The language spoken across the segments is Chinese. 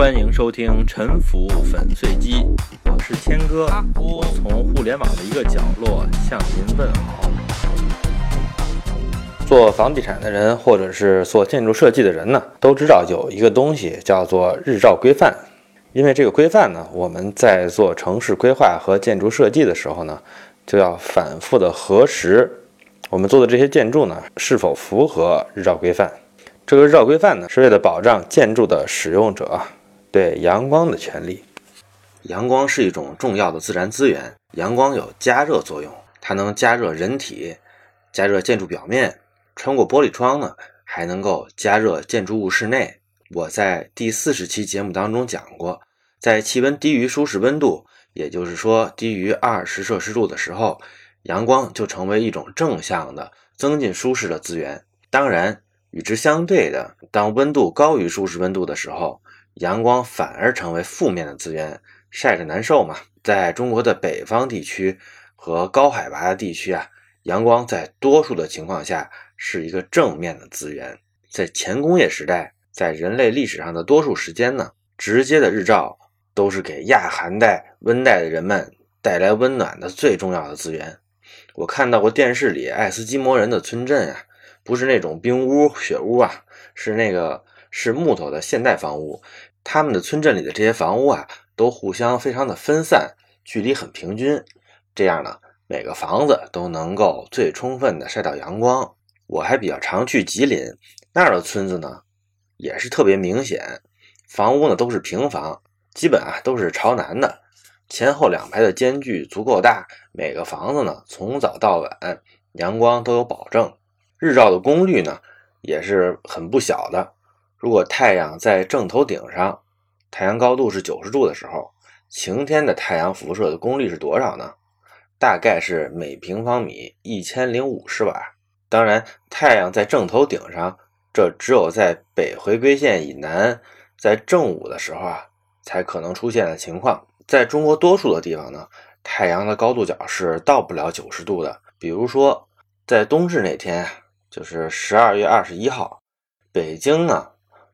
欢迎收听《沉浮粉碎机》，我是谦哥，我从互联网的一个角落向您问好。做房地产的人，或者是做建筑设计的人呢，都知道有一个东西叫做日照规范。因为这个规范呢，我们在做城市规划和建筑设计的时候呢，就要反复的核实我们做的这些建筑呢是否符合日照规范。这个日照规范呢，是为了保障建筑的使用者对阳光的权利。阳光是一种重要的自然资源，阳光有加热作用，它能加热人体，加热建筑表面。穿过玻璃窗呢，还能够加热建筑物室内。我在第四十期节目当中讲过，在气温低于舒适温度，也就是说低于二十摄氏度的时候，阳光就成为一种正向的增进舒适的资源。当然，与之相对的，当温度高于舒适温度的时候，阳光反而成为负面的资源，晒着难受嘛。在中国的北方地区和高海拔的地区啊，阳光在多数的情况下。是一个正面的资源。在前工业时代，在人类历史上的多数时间呢，直接的日照都是给亚寒带、温带的人们带来温暖的最重要的资源。我看到过电视里爱斯基摩人的村镇啊，不是那种冰屋、雪屋啊，是那个是木头的现代房屋。他们的村镇里的这些房屋啊，都互相非常的分散，距离很平均，这样呢，每个房子都能够最充分的晒到阳光。我还比较常去吉林那儿的村子呢，也是特别明显，房屋呢都是平房，基本啊都是朝南的，前后两排的间距足够大，每个房子呢从早到晚阳光都有保证，日照的功率呢也是很不小的。如果太阳在正头顶上，太阳高度是九十度的时候，晴天的太阳辐射的功率是多少呢？大概是每平方米一千零五十瓦。当然，太阳在正头顶上，这只有在北回归线以南，在正午的时候啊，才可能出现的情况。在中国多数的地方呢，太阳的高度角是到不了九十度的。比如说，在冬至那天，就是十二月二十一号，北京呢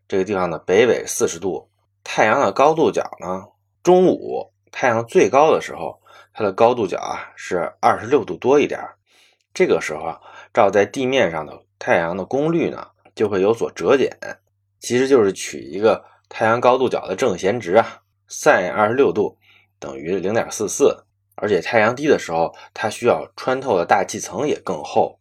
这个地方的北纬四十度，太阳的高度角呢，中午太阳最高的时候，它的高度角啊是二十六度多一点。这个时候啊。照在地面上的太阳的功率呢，就会有所折减，其实就是取一个太阳高度角的正弦值啊，sin 二十六度等于零点四四。而且太阳低的时候，它需要穿透的大气层也更厚，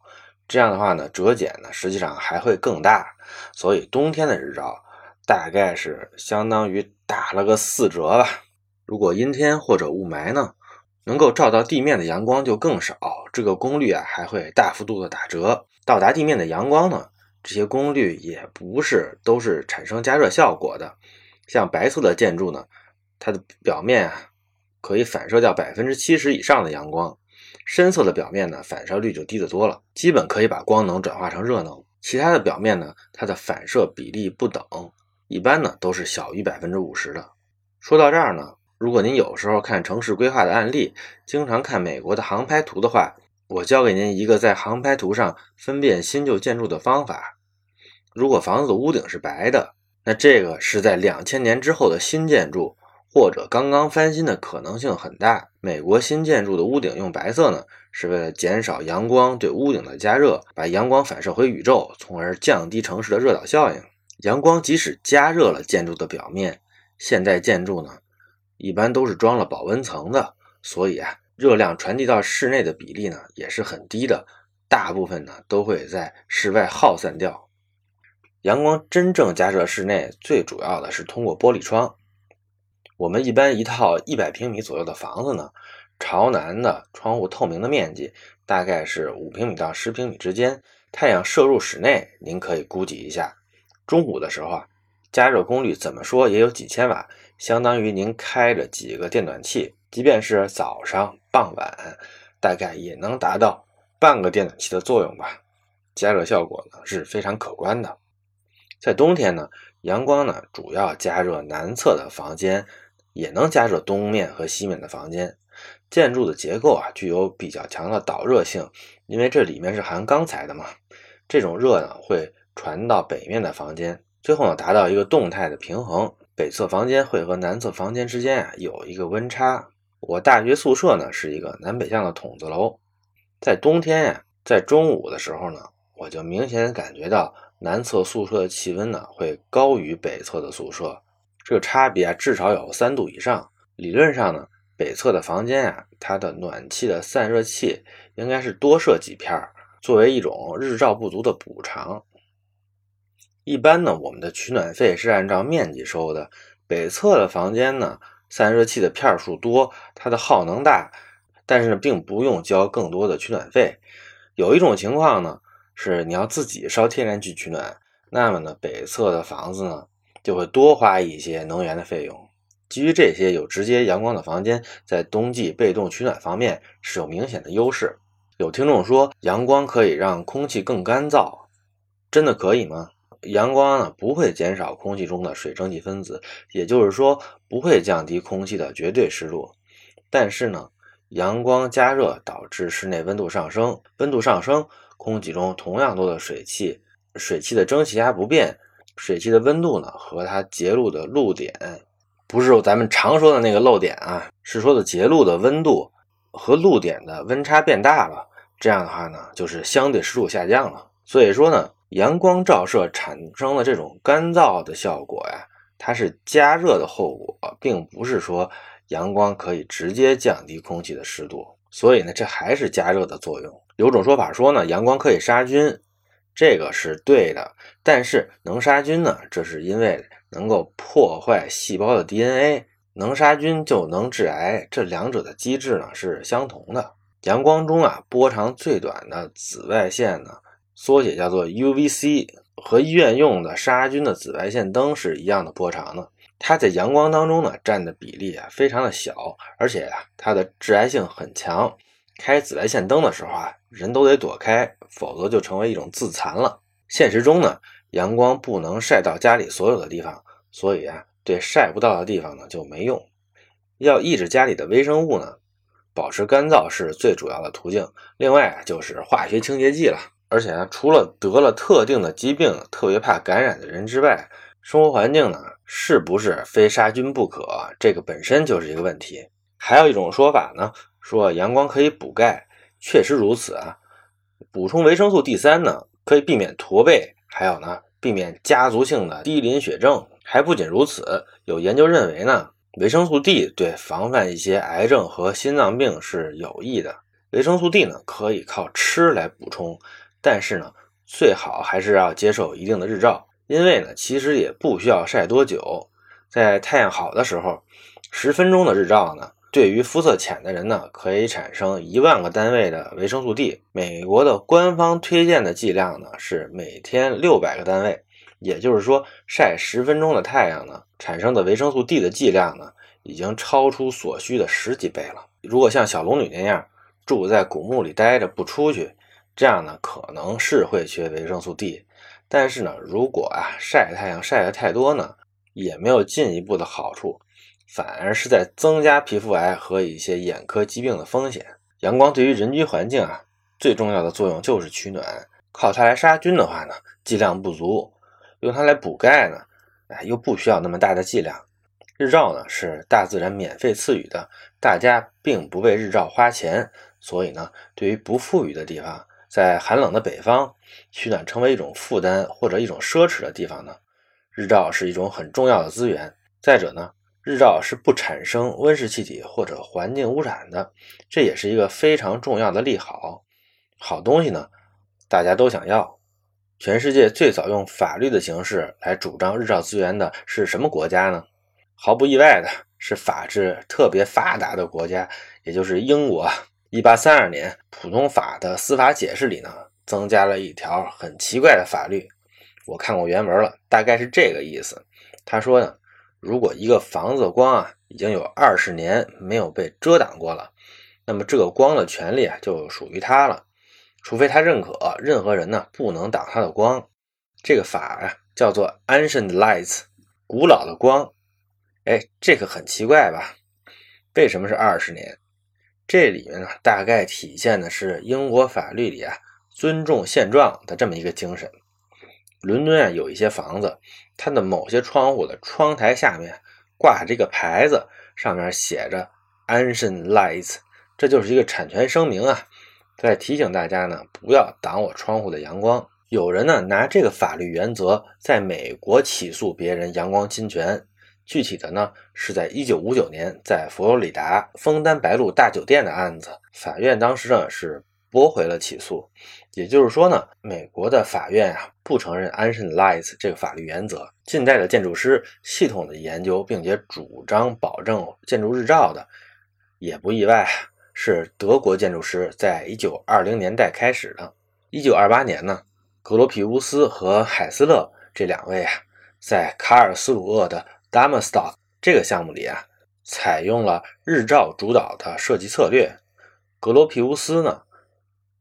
这样的话呢，折减呢实际上还会更大。所以冬天的日照大概是相当于打了个四折吧。如果阴天或者雾霾呢？能够照到地面的阳光就更少，这个功率啊还会大幅度的打折。到达地面的阳光呢，这些功率也不是都是产生加热效果的。像白色的建筑呢，它的表面啊可以反射掉百分之七十以上的阳光，深色的表面呢反射率就低得多了，基本可以把光能转化成热能。其他的表面呢，它的反射比例不等，一般呢都是小于百分之五十的。说到这儿呢。如果您有时候看城市规划的案例，经常看美国的航拍图的话，我教给您一个在航拍图上分辨新旧建筑的方法。如果房子屋顶是白的，那这个是在两千年之后的新建筑，或者刚刚翻新的可能性很大。美国新建筑的屋顶用白色呢，是为了减少阳光对屋顶的加热，把阳光反射回宇宙，从而降低城市的热岛效应。阳光即使加热了建筑的表面，现代建筑呢？一般都是装了保温层的，所以啊，热量传递到室内的比例呢也是很低的，大部分呢都会在室外耗散掉。阳光真正加热室内，最主要的是通过玻璃窗。我们一般一套一百平米左右的房子呢，朝南的窗户透明的面积大概是五平米到十平米之间，太阳射入室内，您可以估计一下，中午的时候啊，加热功率怎么说也有几千瓦。相当于您开着几个电暖气，即便是早上、傍晚，大概也能达到半个电暖气的作用吧。加热效果呢是非常可观的。在冬天呢，阳光呢主要加热南侧的房间，也能加热东面和西面的房间。建筑的结构啊具有比较强的导热性，因为这里面是含钢材的嘛。这种热呢会传到北面的房间，最后呢达到一个动态的平衡。北侧房间会和南侧房间之间啊有一个温差。我大学宿舍呢是一个南北向的筒子楼，在冬天呀，在中午的时候呢，我就明显感觉到南侧宿舍的气温呢会高于北侧的宿舍，这个差别啊至少有三度以上。理论上呢，北侧的房间啊，它的暖气的散热器应该是多设几片，作为一种日照不足的补偿。一般呢，我们的取暖费是按照面积收的。北侧的房间呢，散热器的片数多，它的耗能大，但是并不用交更多的取暖费。有一种情况呢，是你要自己烧天然气取暖，那么呢，北侧的房子呢就会多花一些能源的费用。基于这些，有直接阳光的房间在冬季被动取暖方面是有明显的优势。有听众说，阳光可以让空气更干燥，真的可以吗？阳光呢不会减少空气中的水蒸气分子，也就是说不会降低空气的绝对湿度。但是呢，阳光加热导致室内温度上升，温度上升，空气中同样多的水汽，水汽的蒸汽压不变，水汽的温度呢和它结露的露点，不是咱们常说的那个漏点啊，是说的结露的温度和露点的温差变大了。这样的话呢，就是相对湿度下降了。所以说呢。阳光照射产生的这种干燥的效果呀，它是加热的后果，并不是说阳光可以直接降低空气的湿度。所以呢，这还是加热的作用。有种说法说呢，阳光可以杀菌，这个是对的。但是能杀菌呢，这是因为能够破坏细胞的 DNA，能杀菌就能致癌，这两者的机制呢是相同的。阳光中啊，波长最短的紫外线呢。缩写叫做 UVC，和医院用的杀菌的紫外线灯是一样的波长的。它在阳光当中呢占的比例啊非常的小，而且啊它的致癌性很强。开紫外线灯的时候啊，人都得躲开，否则就成为一种自残了。现实中呢，阳光不能晒到家里所有的地方，所以啊对晒不到的地方呢就没用。要抑制家里的微生物呢，保持干燥是最主要的途径。另外就是化学清洁剂了。而且呢，除了得了特定的疾病特别怕感染的人之外，生活环境呢是不是非杀菌不可？这个本身就是一个问题。还有一种说法呢，说阳光可以补钙，确实如此啊。补充维生素 D 三呢，可以避免驼背，还有呢，避免家族性的低磷血症。还不仅如此，有研究认为呢，维生素 D 对防范一些癌症和心脏病是有益的。维生素 D 呢，可以靠吃来补充。但是呢，最好还是要接受一定的日照，因为呢，其实也不需要晒多久，在太阳好的时候，十分钟的日照呢，对于肤色浅的人呢，可以产生一万个单位的维生素 D。美国的官方推荐的剂量呢是每天六百个单位，也就是说，晒十分钟的太阳呢，产生的维生素 D 的剂量呢，已经超出所需的十几倍了。如果像小龙女那样住在古墓里待着不出去，这样呢，可能是会缺维生素 D，但是呢，如果啊晒太阳晒得太多呢，也没有进一步的好处，反而是在增加皮肤癌和一些眼科疾病的风险。阳光对于人居环境啊最重要的作用就是取暖，靠它来杀菌的话呢，剂量不足；用它来补钙呢，哎又不需要那么大的剂量。日照呢是大自然免费赐予的，大家并不为日照花钱，所以呢，对于不富裕的地方。在寒冷的北方，取暖成为一种负担或者一种奢侈的地方呢，日照是一种很重要的资源。再者呢，日照是不产生温室气体或者环境污染的，这也是一个非常重要的利好。好东西呢，大家都想要。全世界最早用法律的形式来主张日照资源的是什么国家呢？毫不意外的是法治特别发达的国家，也就是英国。一八三二年，普通法的司法解释里呢，增加了一条很奇怪的法律。我看过原文了，大概是这个意思。他说呢，如果一个房子的光啊，已经有二十年没有被遮挡过了，那么这个光的权利啊，就属于他了，除非他认可任何人呢不能挡他的光。这个法啊，叫做 Ancient Lights，古老的光。哎，这个很奇怪吧？为什么是二十年？这里面呢，大概体现的是英国法律里啊尊重现状的这么一个精神。伦敦啊，有一些房子，它的某些窗户的窗台下面挂着一个牌子，上面写着 “Ancient Lights”，这就是一个产权声明啊，在提醒大家呢，不要挡我窗户的阳光。有人呢拿这个法律原则在美国起诉别人阳光侵权，具体的呢是在一九五九年在佛罗里达枫丹白露大酒店的案子，法院当时呢是驳回了起诉。也就是说呢，美国的法院啊不承认 ancient lights 这个法律原则。近代的建筑师系统的研究并且主张保证建筑日照的，也不意外，是德国建筑师在一九二零年代开始的。一九二八年呢，格罗皮乌斯和海斯勒这两位啊，在卡尔斯鲁厄的 d a m a s t o c k 这个项目里啊，采用了日照主导的设计策略。格罗皮乌斯呢？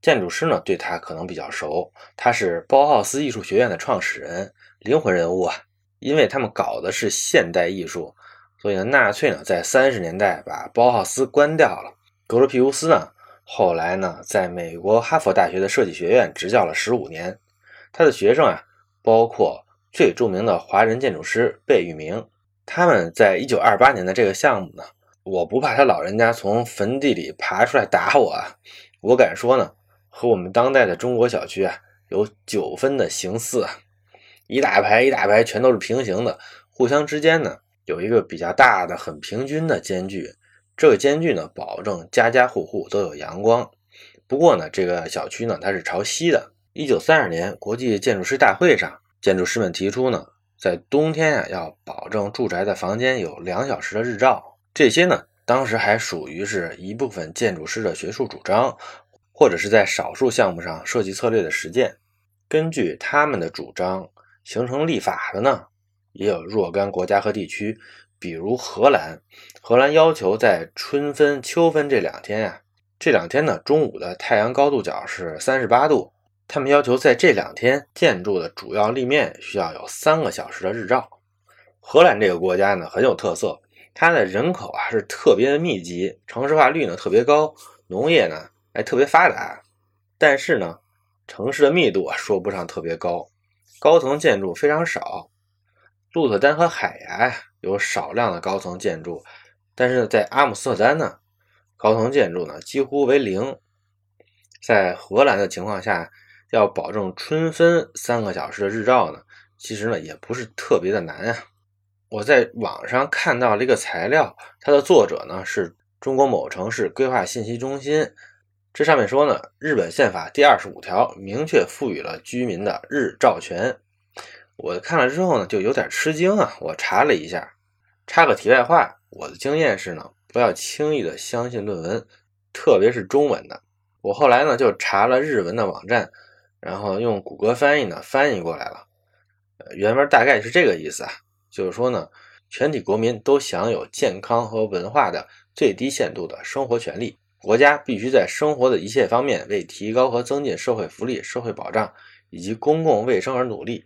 建筑师呢，对他可能比较熟。他是包豪斯艺术学院的创始人，灵魂人物啊。因为他们搞的是现代艺术，所以呢，纳粹呢在三十年代把包豪斯关掉了。格罗皮乌斯呢，后来呢，在美国哈佛大学的设计学院执教了十五年。他的学生啊，包括最著名的华人建筑师贝聿铭。他们在一九二八年的这个项目呢，我不怕他老人家从坟地里爬出来打我啊，我敢说呢。和我们当代的中国小区啊有九分的形似，一大排一大排全都是平行的，互相之间呢有一个比较大的、很平均的间距。这个间距呢，保证家家户户都有阳光。不过呢，这个小区呢它是朝西的。一九三二年国际建筑师大会上，建筑师们提出呢，在冬天啊要保证住宅的房间有两小时的日照。这些呢，当时还属于是一部分建筑师的学术主张。或者是在少数项目上设计策略的实践，根据他们的主张形成立法的呢，也有若干国家和地区，比如荷兰。荷兰要求在春分、秋分这两天呀，这两天呢中午的太阳高度角是三十八度，他们要求在这两天建筑的主要立面需要有三个小时的日照。荷兰这个国家呢很有特色，它的人口啊是特别的密集，城市化率呢特别高，农业呢。还，特别发达，但是呢，城市的密度啊说不上特别高，高层建筑非常少。鹿特丹和海牙呀有少量的高层建筑，但是在阿姆斯特丹呢，高层建筑呢几乎为零。在荷兰的情况下，要保证春分三个小时的日照呢，其实呢也不是特别的难啊。我在网上看到了一个材料，它的作者呢是中国某城市规划信息中心。这上面说呢，日本宪法第二十五条明确赋予了居民的日照权。我看了之后呢，就有点吃惊啊。我查了一下，插个题外话，我的经验是呢，不要轻易的相信论文，特别是中文的。我后来呢就查了日文的网站，然后用谷歌翻译呢翻译过来了。原文大概是这个意思啊，就是说呢，全体国民都享有健康和文化的最低限度的生活权利。国家必须在生活的一切方面为提高和增进社会福利、社会保障以及公共卫生而努力。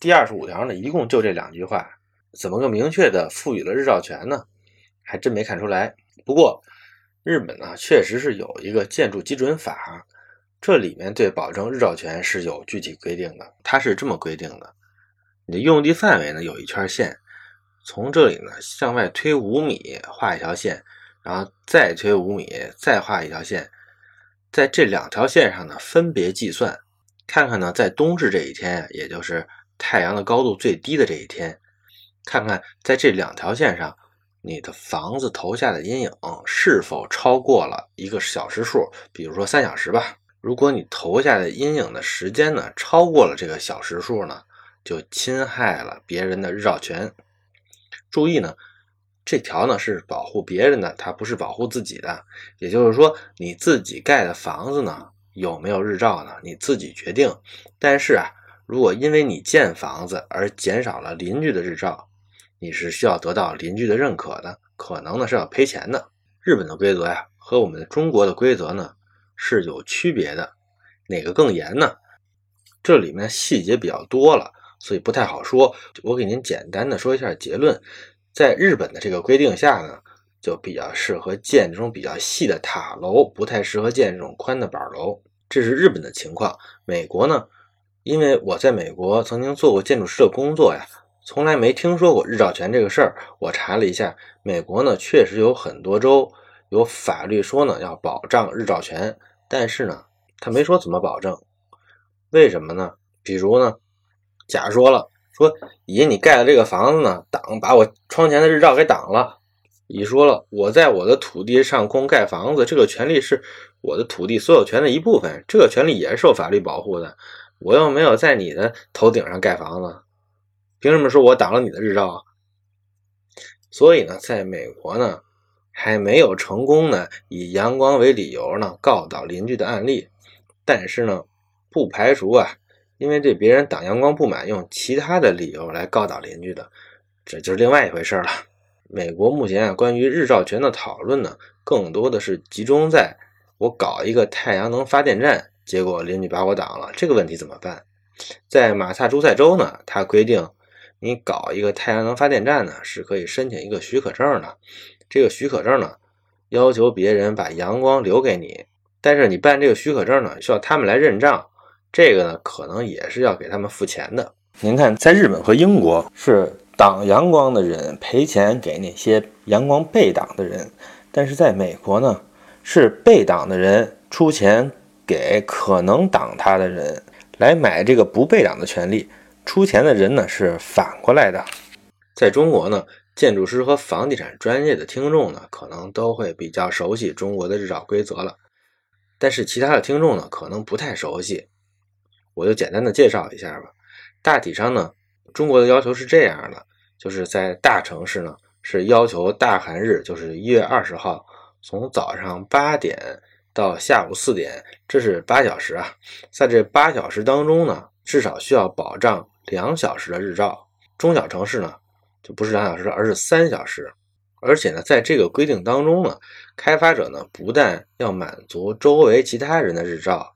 第二十五条呢，一共就这两句话，怎么个明确的赋予了日照权呢？还真没看出来。不过，日本呢确实是有一个建筑基准法，这里面对保证日照权是有具体规定的。它是这么规定的：你的用地范围呢有一圈线，从这里呢向外推五米，画一条线。然后再推五米，再画一条线，在这两条线上呢分别计算，看看呢在冬至这一天，也就是太阳的高度最低的这一天，看看在这两条线上，你的房子投下的阴影是否超过了一个小时数，比如说三小时吧。如果你投下的阴影的时间呢超过了这个小时数呢，就侵害了别人的日照权。注意呢。这条呢是保护别人的，它不是保护自己的。也就是说，你自己盖的房子呢有没有日照呢？你自己决定。但是啊，如果因为你建房子而减少了邻居的日照，你是需要得到邻居的认可的，可能呢是要赔钱的。日本的规则呀和我们中国的规则呢是有区别的，哪个更严呢？这里面细节比较多了，所以不太好说。我给您简单的说一下结论。在日本的这个规定下呢，就比较适合建这种比较细的塔楼，不太适合建这种宽的板楼。这是日本的情况。美国呢，因为我在美国曾经做过建筑师的工作呀，从来没听说过日照权这个事儿。我查了一下，美国呢确实有很多州有法律说呢要保障日照权，但是呢他没说怎么保证。为什么呢？比如呢，甲说了说乙你盖的这个房子呢挡把我窗前的日照给挡了。乙说了，我在我的土地上空盖房子，这个权利是我的土地所有权的一部分，这个权利也是受法律保护的。我又没有在你的头顶上盖房子，凭什么说我挡了你的日照？所以呢，在美国呢，还没有成功的以阳光为理由呢告倒邻居的案例。但是呢，不排除啊，因为对别人挡阳光不满，用其他的理由来告倒邻居的，这就是另外一回事了。美国目前啊，关于日照权的讨论呢，更多的是集中在我搞一个太阳能发电站，结果邻居把我挡了，这个问题怎么办？在马萨诸塞州呢，它规定你搞一个太阳能发电站呢，是可以申请一个许可证的。这个许可证呢，要求别人把阳光留给你，但是你办这个许可证呢，需要他们来认账，这个呢，可能也是要给他们付钱的。您看，在日本和英国是。挡阳光的人赔钱给那些阳光被挡的人，但是在美国呢，是被挡的人出钱给可能挡他的人来买这个不被挡的权利，出钱的人呢是反过来的。在中国呢，建筑师和房地产专业的听众呢，可能都会比较熟悉中国的日照规则了，但是其他的听众呢，可能不太熟悉，我就简单的介绍一下吧。大体上呢，中国的要求是这样的。就是在大城市呢，是要求大寒日，就是一月二十号，从早上八点到下午四点，这是八小时啊。在这八小时当中呢，至少需要保障两小时的日照。中小城市呢，就不是两小时，而是三小时。而且呢，在这个规定当中呢，开发者呢，不但要满足周围其他人的日照，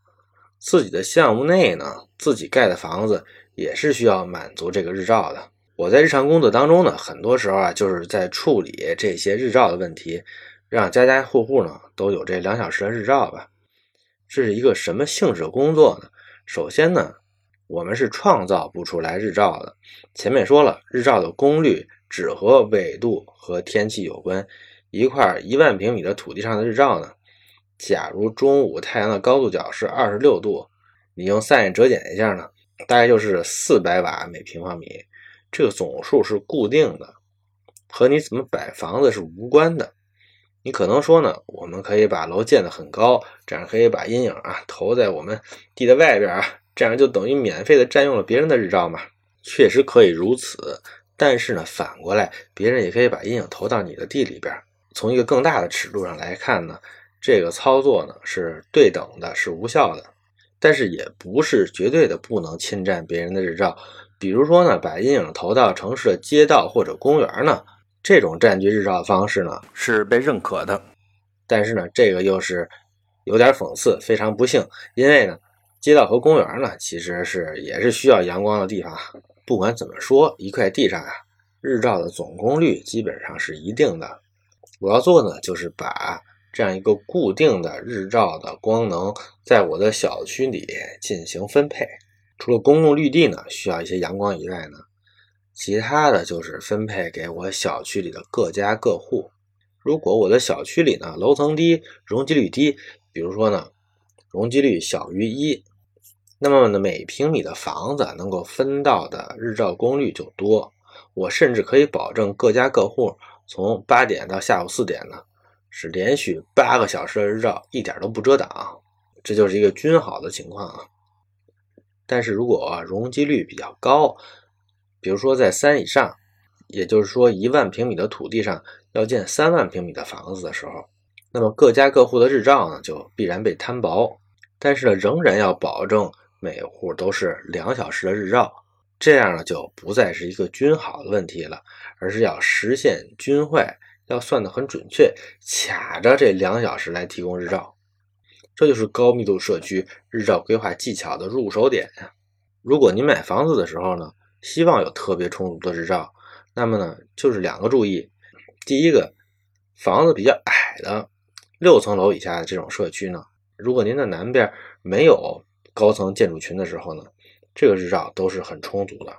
自己的项目内呢，自己盖的房子也是需要满足这个日照的。我在日常工作当中呢，很多时候啊，就是在处理这些日照的问题，让家家户户呢都有这两小时的日照吧。这是一个什么性质的工作呢？首先呢，我们是创造不出来日照的。前面说了，日照的功率只和纬度和天气有关。一块一万平米的土地上的日照呢，假如中午太阳的高度角是二十六度，你用 sin 折减一下呢，大概就是四百瓦每平方米。这个总数是固定的，和你怎么摆房子是无关的。你可能说呢，我们可以把楼建得很高，这样可以把阴影啊投在我们地的外边啊，这样就等于免费的占用了别人的日照嘛。确实可以如此，但是呢，反过来，别人也可以把阴影投到你的地里边。从一个更大的尺度上来看呢，这个操作呢是对等的，是无效的，但是也不是绝对的不能侵占别人的日照。比如说呢，把阴影投到城市的街道或者公园呢，这种占据日照的方式呢是被认可的。但是呢，这个又是有点讽刺，非常不幸。因为呢，街道和公园呢，其实是也是需要阳光的地方。不管怎么说，一块地上啊，日照的总功率基本上是一定的。我要做呢，就是把这样一个固定的日照的光能，在我的小区里进行分配。除了公共绿地呢需要一些阳光以外呢，其他的就是分配给我小区里的各家各户。如果我的小区里呢楼层低、容积率低，比如说呢容积率小于一，那么呢每平米的房子能够分到的日照功率就多。我甚至可以保证各家各户从八点到下午四点呢是连续八个小时的日照，一点都不遮挡，这就是一个均好的情况啊。但是如果容积率比较高，比如说在三以上，也就是说一万平米的土地上要建三万平米的房子的时候，那么各家各户的日照呢就必然被摊薄。但是呢，仍然要保证每户都是两小时的日照，这样呢就不再是一个均好的问题了，而是要实现均坏，要算得很准确，卡着这两小时来提供日照。这就是高密度社区日照规划技巧的入手点呀。如果您买房子的时候呢，希望有特别充足的日照，那么呢，就是两个注意。第一个，房子比较矮的六层楼以下的这种社区呢，如果您的南边没有高层建筑群的时候呢，这个日照都是很充足的。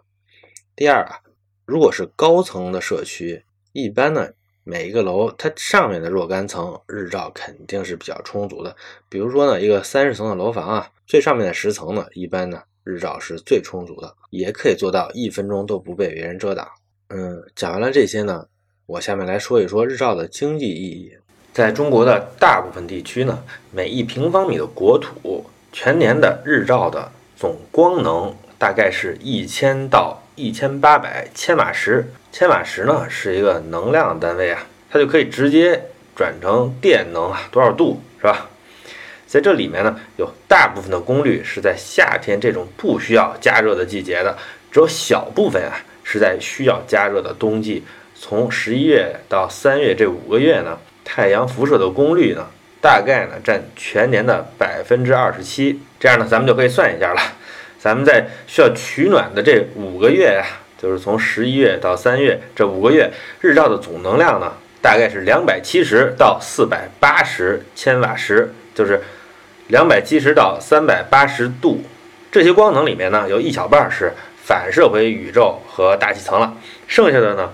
第二啊，如果是高层的社区，一般呢每一个楼它上面的若干层日照肯定是比较充足的。比如说呢，一个三十层的楼房啊，最上面的十层呢，一般呢日照是最充足的，也可以做到一分钟都不被别人遮挡。嗯，讲完了这些呢，我下面来说一说日照的经济意义。在中国的大部分地区呢，每一平方米的国土全年的日照的总光能大概是一千到一千八百千瓦时。千瓦时呢是一个能量单位啊，它就可以直接转成电能啊，多少度是吧？在这里面呢，有大部分的功率是在夏天这种不需要加热的季节的，只有小部分啊是在需要加热的冬季。从十一月到三月这五个月呢。太阳辐射的功率呢，大概呢占全年的百分之二十七。这样呢，咱们就可以算一下了。咱们在需要取暖的这五个月呀，就是从十一月到三月这五个月，日照的总能量呢，大概是两百七十到四百八十千瓦时，就是两百七十到三百八十度。这些光能里面呢，有一小半是反射回宇宙和大气层了，剩下的呢。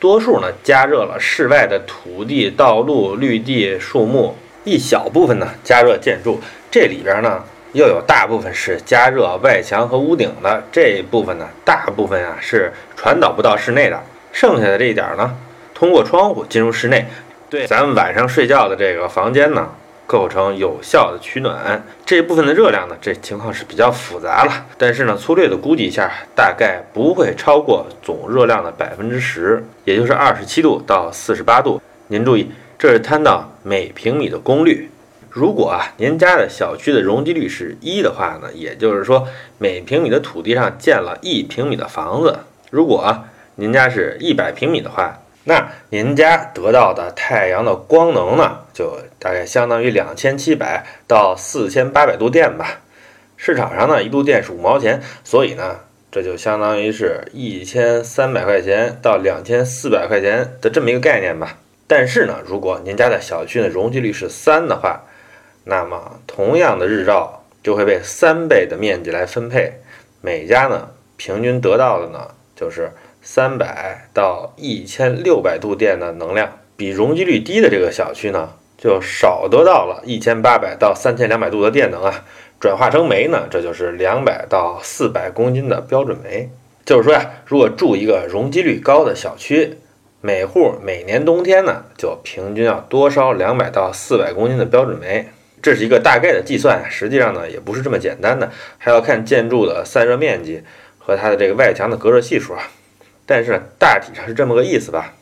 多数呢加热了室外的土地、道路、绿地、树木，一小部分呢加热建筑。这里边呢又有大部分是加热外墙和屋顶的，这一部分呢大部分啊是传导不到室内的。剩下的这一点呢，通过窗户进入室内，对咱们晚上睡觉的这个房间呢。构成有效的取暖这一部分的热量呢？这情况是比较复杂了，但是呢，粗略的估计一下，大概不会超过总热量的百分之十，也就是二十七度到四十八度。您注意，这是摊到每平米的功率。如果啊，您家的小区的容积率是一的话呢，也就是说每平米的土地上建了一平米的房子。如果啊，您家是一百平米的话。那您家得到的太阳的光能呢，就大概相当于两千七百到四千八百度电吧。市场上呢，一度电是五毛钱，所以呢，这就相当于是一千三百块钱到两千四百块钱的这么一个概念吧。但是呢，如果您家的小区的容积率是三的话，那么同样的日照就会被三倍的面积来分配，每家呢平均得到的呢就是。三百到一千六百度电的能量，比容积率低的这个小区呢，就少得到了一千八百到三千两百度的电能啊。转化成煤呢，这就是两百到四百公斤的标准煤。就是说呀，如果住一个容积率高的小区，每户每年冬天呢，就平均要多烧两百到四百公斤的标准煤。这是一个大概的计算，实际上呢，也不是这么简单的，还要看建筑的散热面积和它的这个外墙的隔热系数啊。但是大体上是这么个意思吧。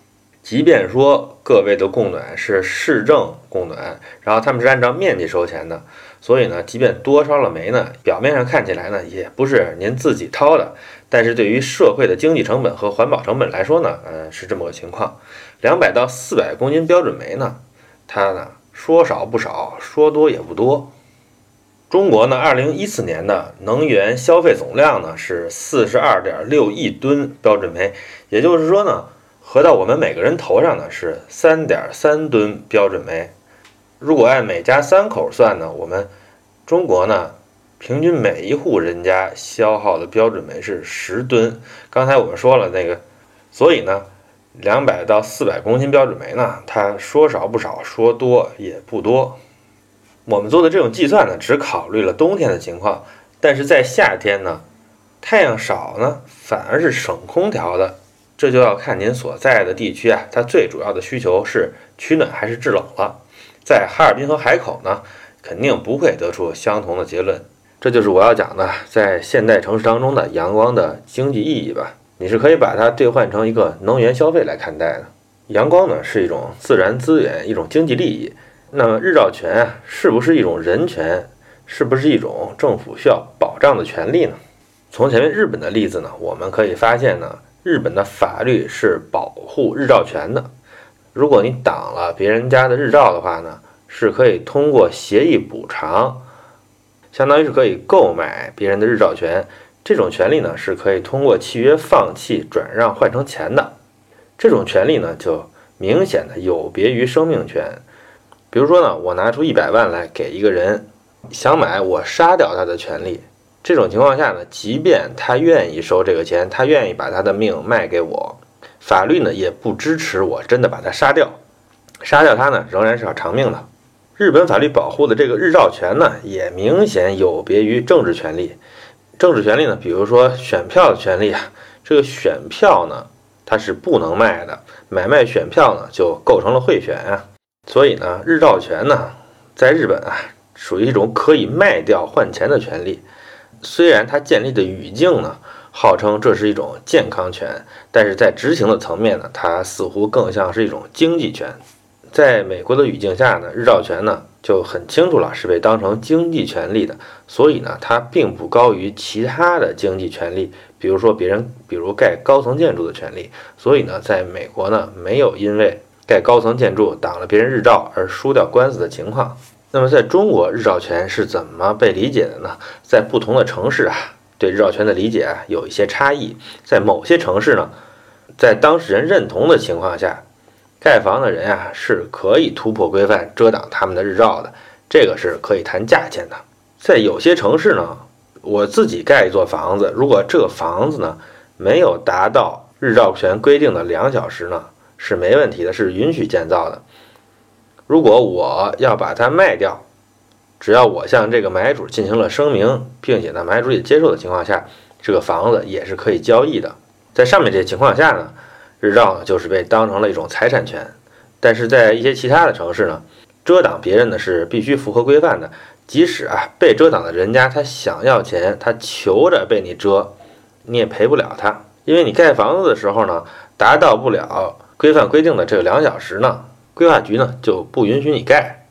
即便说各位的供暖是市政供暖，然后他们是按照面积收钱的，所以呢，即便多烧了煤呢，表面上看起来呢，也不是您自己掏的。但是对于社会的经济成本和环保成本来说呢，嗯，是这么个情况。两百到四百公斤标准煤呢，它呢说少不少，说多也不多。中国呢，二零一四年的能源消费总量呢是四十二点六亿吨标准煤，也就是说呢，合到我们每个人头上呢是三点三吨标准煤。如果按每家三口算呢，我们中国呢平均每一户人家消耗的标准煤是十吨。刚才我们说了那个，所以呢，两百到四百公斤标准煤呢，它说少不少，说多也不多。我们做的这种计算呢，只考虑了冬天的情况，但是在夏天呢，太阳少呢，反而是省空调的。这就要看您所在的地区啊，它最主要的需求是取暖还是制冷了。在哈尔滨和海口呢，肯定不会得出相同的结论。这就是我要讲的，在现代城市当中的阳光的经济意义吧。你是可以把它兑换成一个能源消费来看待的。阳光呢，是一种自然资源，一种经济利益。那么日照权啊，是不是一种人权？是不是一种政府需要保障的权利呢？从前面日本的例子呢，我们可以发现呢，日本的法律是保护日照权的。如果你挡了别人家的日照的话呢，是可以通过协议补偿，相当于是可以购买别人的日照权。这种权利呢，是可以通过契约放弃、转让换成钱的。这种权利呢，就明显的有别于生命权。比如说呢，我拿出一百万来给一个人，想买我杀掉他的权利，这种情况下呢，即便他愿意收这个钱，他愿意把他的命卖给我，法律呢也不支持我真的把他杀掉。杀掉他呢，仍然是要偿命的。日本法律保护的这个日照权呢，也明显有别于政治权利。政治权利呢，比如说选票的权利啊，这个选票呢，它是不能卖的，买卖选票呢就构成了贿选啊。所以呢，日照权呢，在日本啊，属于一种可以卖掉换钱的权利。虽然它建立的语境呢，号称这是一种健康权，但是在执行的层面呢，它似乎更像是一种经济权。在美国的语境下呢，日照权呢就很清楚了，是被当成经济权利的，所以呢，它并不高于其他的经济权利，比如说别人，比如盖高层建筑的权利。所以呢，在美国呢，没有因为盖高层建筑挡了别人日照而输掉官司的情况。那么，在中国，日照权是怎么被理解的呢？在不同的城市啊，对日照权的理解啊有一些差异。在某些城市呢，在当事人认同的情况下。盖房的人啊，是可以突破规范遮挡他们的日照的，这个是可以谈价钱的。在有些城市呢，我自己盖一座房子，如果这个房子呢没有达到日照权规定的两小时呢，是没问题的，是允许建造的。如果我要把它卖掉，只要我向这个买主进行了声明，并且呢买主也接受的情况下，这个房子也是可以交易的。在上面这些情况下呢。日照呢，就是被当成了一种财产权，但是在一些其他的城市呢，遮挡别人呢是必须符合规范的。即使啊被遮挡的人家他想要钱，他求着被你遮，你也赔不了他，因为你盖房子的时候呢，达到不了规范规定的这个两小时呢，规划局呢就不允许你盖，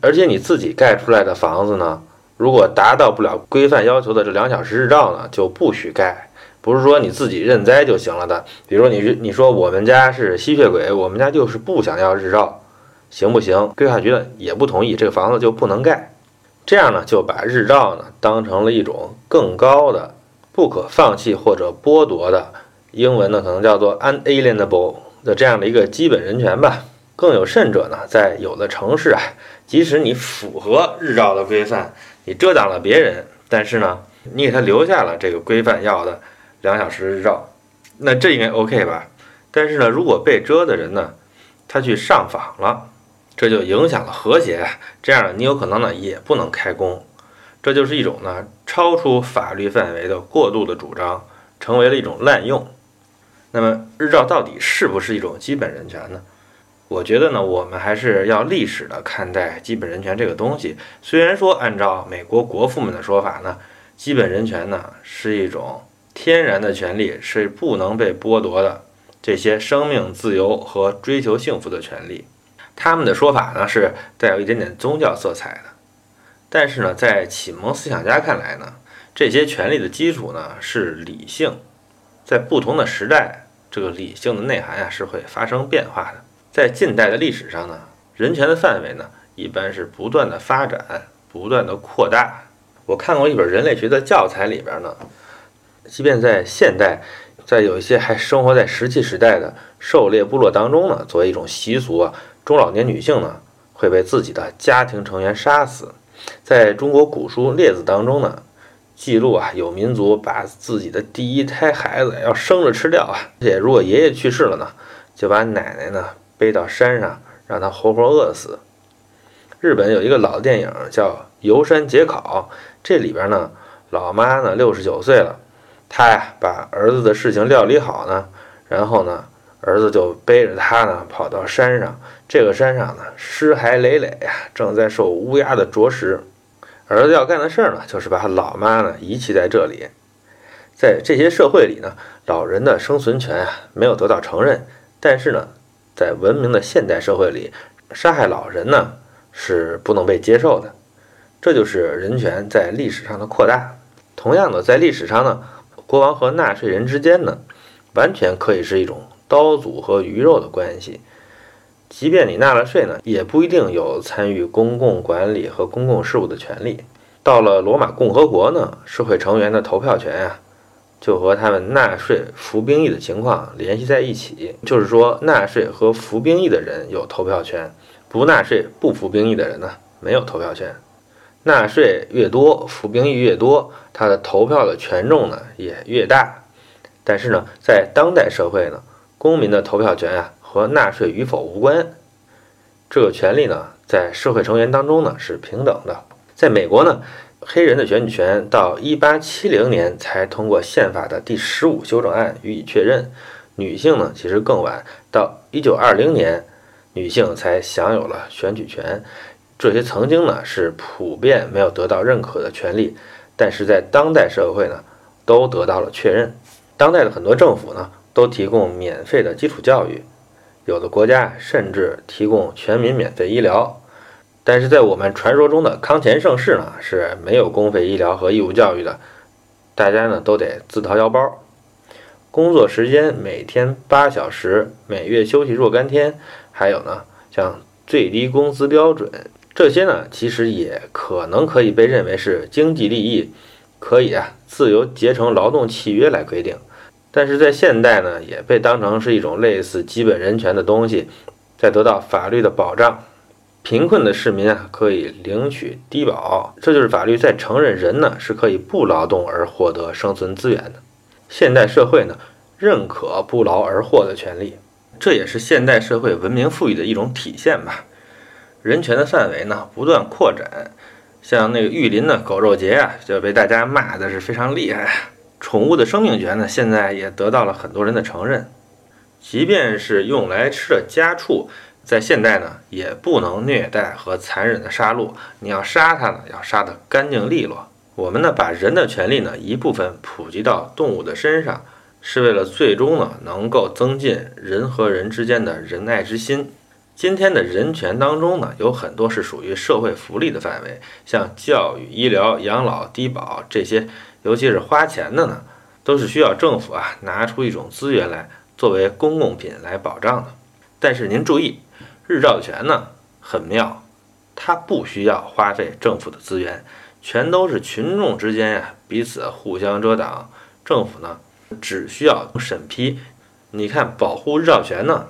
而且你自己盖出来的房子呢，如果达到不了规范要求的这两小时日照呢，就不许盖。不是说你自己认栽就行了的，比如你你说我们家是吸血鬼，我们家就是不想要日照，行不行？规划局呢也不同意，这个房子就不能盖。这样呢就把日照呢当成了一种更高的、不可放弃或者剥夺的，英文呢可能叫做 unalienable 的这样的一个基本人权吧。更有甚者呢，在有的城市啊，即使你符合日照的规范，你遮挡了别人，但是呢，你给他留下了这个规范要的。两小时日照，那这应该 OK 吧？但是呢，如果被遮的人呢，他去上访了，这就影响了和谐，这样，你有可能呢也不能开工，这就是一种呢超出法律范围的过度的主张，成为了一种滥用。那么日照到底是不是一种基本人权呢？我觉得呢，我们还是要历史的看待基本人权这个东西。虽然说按照美国国父们的说法呢，基本人权呢是一种。天然的权利是不能被剥夺的，这些生命、自由和追求幸福的权利，他们的说法呢是带有一点点宗教色彩的。但是呢，在启蒙思想家看来呢，这些权利的基础呢是理性，在不同的时代，这个理性的内涵呀是会发生变化的。在近代的历史上呢，人权的范围呢一般是不断的发展、不断的扩大。我看过一本人类学的教材里边呢。即便在现代，在有一些还生活在石器时代的狩猎部落当中呢，作为一种习俗啊，中老年女性呢会被自己的家庭成员杀死。在中国古书《列子》当中呢，记录啊有民族把自己的第一胎孩子要生着吃掉啊，而且如果爷爷去世了呢，就把奶奶呢背到山上让他活活饿死。日本有一个老电影叫《游山解考》，这里边呢，老妈呢六十九岁了。她呀，把儿子的事情料理好呢，然后呢，儿子就背着他呢，跑到山上。这个山上呢，尸骸累累呀，正在受乌鸦的啄食。儿子要干的事儿呢，就是把老妈呢遗弃在这里。在这些社会里呢，老人的生存权啊没有得到承认。但是呢，在文明的现代社会里，杀害老人呢是不能被接受的。这就是人权在历史上的扩大。同样的，在历史上呢。国王和纳税人之间呢，完全可以是一种刀俎和鱼肉的关系。即便你纳了税呢，也不一定有参与公共管理和公共事务的权利。到了罗马共和国呢，社会成员的投票权呀，就和他们纳税服兵役的情况联系在一起。就是说，纳税和服兵役的人有投票权，不纳税不服兵役的人呢，没有投票权。纳税越多，服兵役越多，他的投票的权重呢也越大。但是呢，在当代社会呢，公民的投票权呀和纳税与否无关，这个权利呢在社会成员当中呢是平等的。在美国呢，黑人的选举权到1870年才通过宪法的第十五修正案予以确认，女性呢其实更晚，到1920年，女性才享有了选举权。这些曾经呢是普遍没有得到认可的权利，但是在当代社会呢都得到了确认。当代的很多政府呢都提供免费的基础教育，有的国家甚至提供全民免费医疗。但是在我们传说中的康乾盛世呢是没有公费医疗和义务教育的，大家呢都得自掏腰包。工作时间每天八小时，每月休息若干天，还有呢像最低工资标准。这些呢，其实也可能可以被认为是经济利益，可以啊自由结成劳动契约来规定。但是在现代呢，也被当成是一种类似基本人权的东西，在得到法律的保障。贫困的市民啊，可以领取低保，这就是法律在承认人呢是可以不劳动而获得生存资源的。现代社会呢，认可不劳而获的权利，这也是现代社会文明富裕的一种体现吧。人权的范围呢不断扩展，像那个玉林的狗肉节啊，就被大家骂的是非常厉害。宠物的生命权呢，现在也得到了很多人的承认。即便是用来吃的家畜，在现代呢，也不能虐待和残忍的杀戮。你要杀它呢，要杀得干净利落。我们呢，把人的权利呢一部分普及到动物的身上，是为了最终呢，能够增进人和人之间的仁爱之心。今天的人权当中呢，有很多是属于社会福利的范围，像教育、医疗、养老、低保这些，尤其是花钱的呢，都是需要政府啊拿出一种资源来作为公共品来保障的。但是您注意，日照权呢很妙，它不需要花费政府的资源，全都是群众之间呀彼此互相遮挡，政府呢只需要审批。你看保护日照权呢？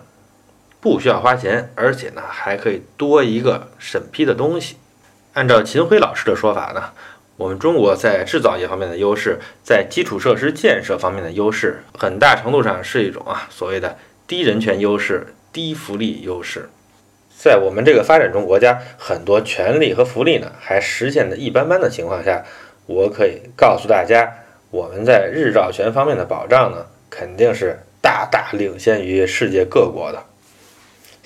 不需要花钱，而且呢还可以多一个审批的东西。按照秦晖老师的说法呢，我们中国在制造业方面的优势，在基础设施建设方面的优势，很大程度上是一种啊所谓的低人权优势、低福利优势。在我们这个发展中国家，很多权利和福利呢还实现的一般般的情况下，我可以告诉大家，我们在日照权方面的保障呢，肯定是大大领先于世界各国的。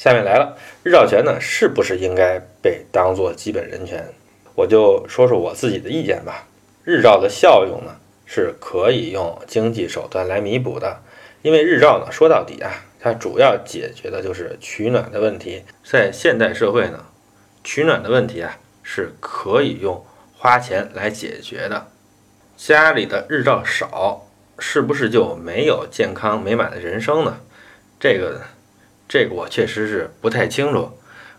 下面来了，日照权呢，是不是应该被当做基本人权？我就说说我自己的意见吧。日照的效用呢，是可以用经济手段来弥补的，因为日照呢，说到底啊，它主要解决的就是取暖的问题。在现代社会呢，取暖的问题啊，是可以用花钱来解决的。家里的日照少，是不是就没有健康美满的人生呢？这个。这个我确实是不太清楚。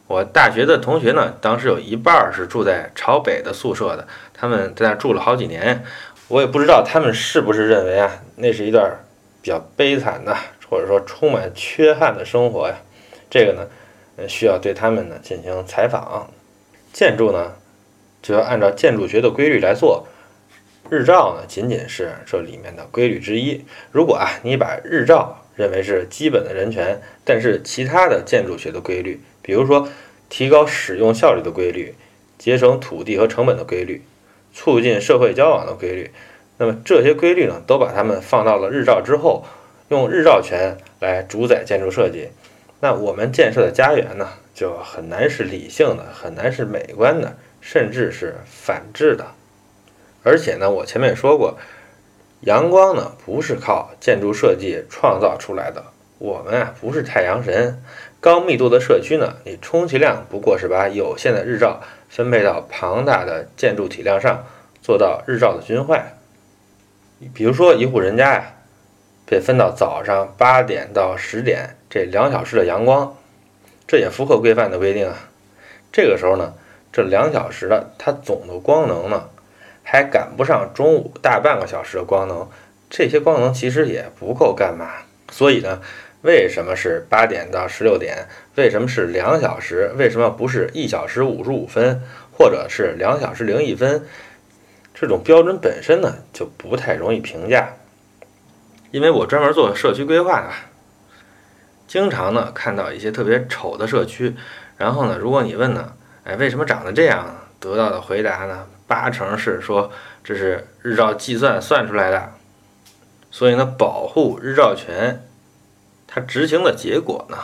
我大学的同学呢，当时有一半是住在朝北的宿舍的，他们在那住了好几年。我也不知道他们是不是认为啊，那是一段比较悲惨的，或者说充满缺憾的生活呀。这个呢，需要对他们呢进行采访。建筑呢，就要按照建筑学的规律来做。日照呢，仅仅是这里面的规律之一。如果啊，你把日照认为是基本的人权，但是其他的建筑学的规律，比如说提高使用效率的规律、节省土地和成本的规律、促进社会交往的规律，那么这些规律呢，都把它们放到了日照之后，用日照权来主宰建筑设计，那我们建设的家园呢，就很难是理性的，很难是美观的，甚至是反智的。而且呢，我前面说过。阳光呢，不是靠建筑设计创造出来的。我们啊，不是太阳神。高密度的社区呢，你充其量不过是把有限的日照分配到庞大的建筑体量上，做到日照的均坏。比如说，一户人家呀，被分到早上八点到十点这两小时的阳光，这也符合规范的规定啊。这个时候呢，这两小时的它总的光能呢？还赶不上中午大半个小时的光能，这些光能其实也不够干嘛。所以呢，为什么是八点到十六点？为什么是两小时？为什么不是一小时五十五分？或者是两小时零一分，这种标准本身呢就不太容易评价。因为我专门做社区规划啊，经常呢看到一些特别丑的社区，然后呢，如果你问呢，哎，为什么长得这样？得到的回答呢，八成是说这是日照计算算出来的。所以呢，保护日照权，它执行的结果呢，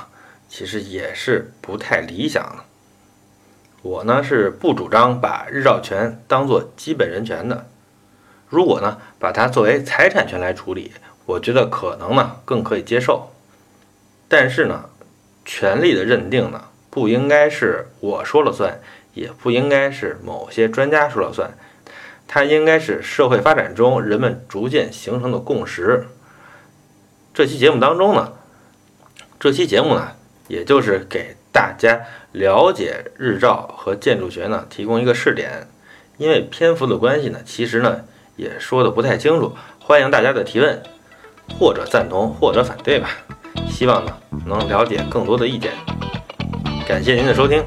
其实也是不太理想的。我呢是不主张把日照权当做基本人权的。如果呢把它作为财产权来处理，我觉得可能呢更可以接受。但是呢，权利的认定呢不应该是我说了算，也不应该是某些专家说了算，它应该是社会发展中人们逐渐形成的共识。这期节目当中呢，这期节目呢，也就是给。大家了解日照和建筑学呢，提供一个试点。因为篇幅的关系呢，其实呢也说的不太清楚，欢迎大家的提问，或者赞同，或者反对吧。希望呢能了解更多的意见。感谢您的收听。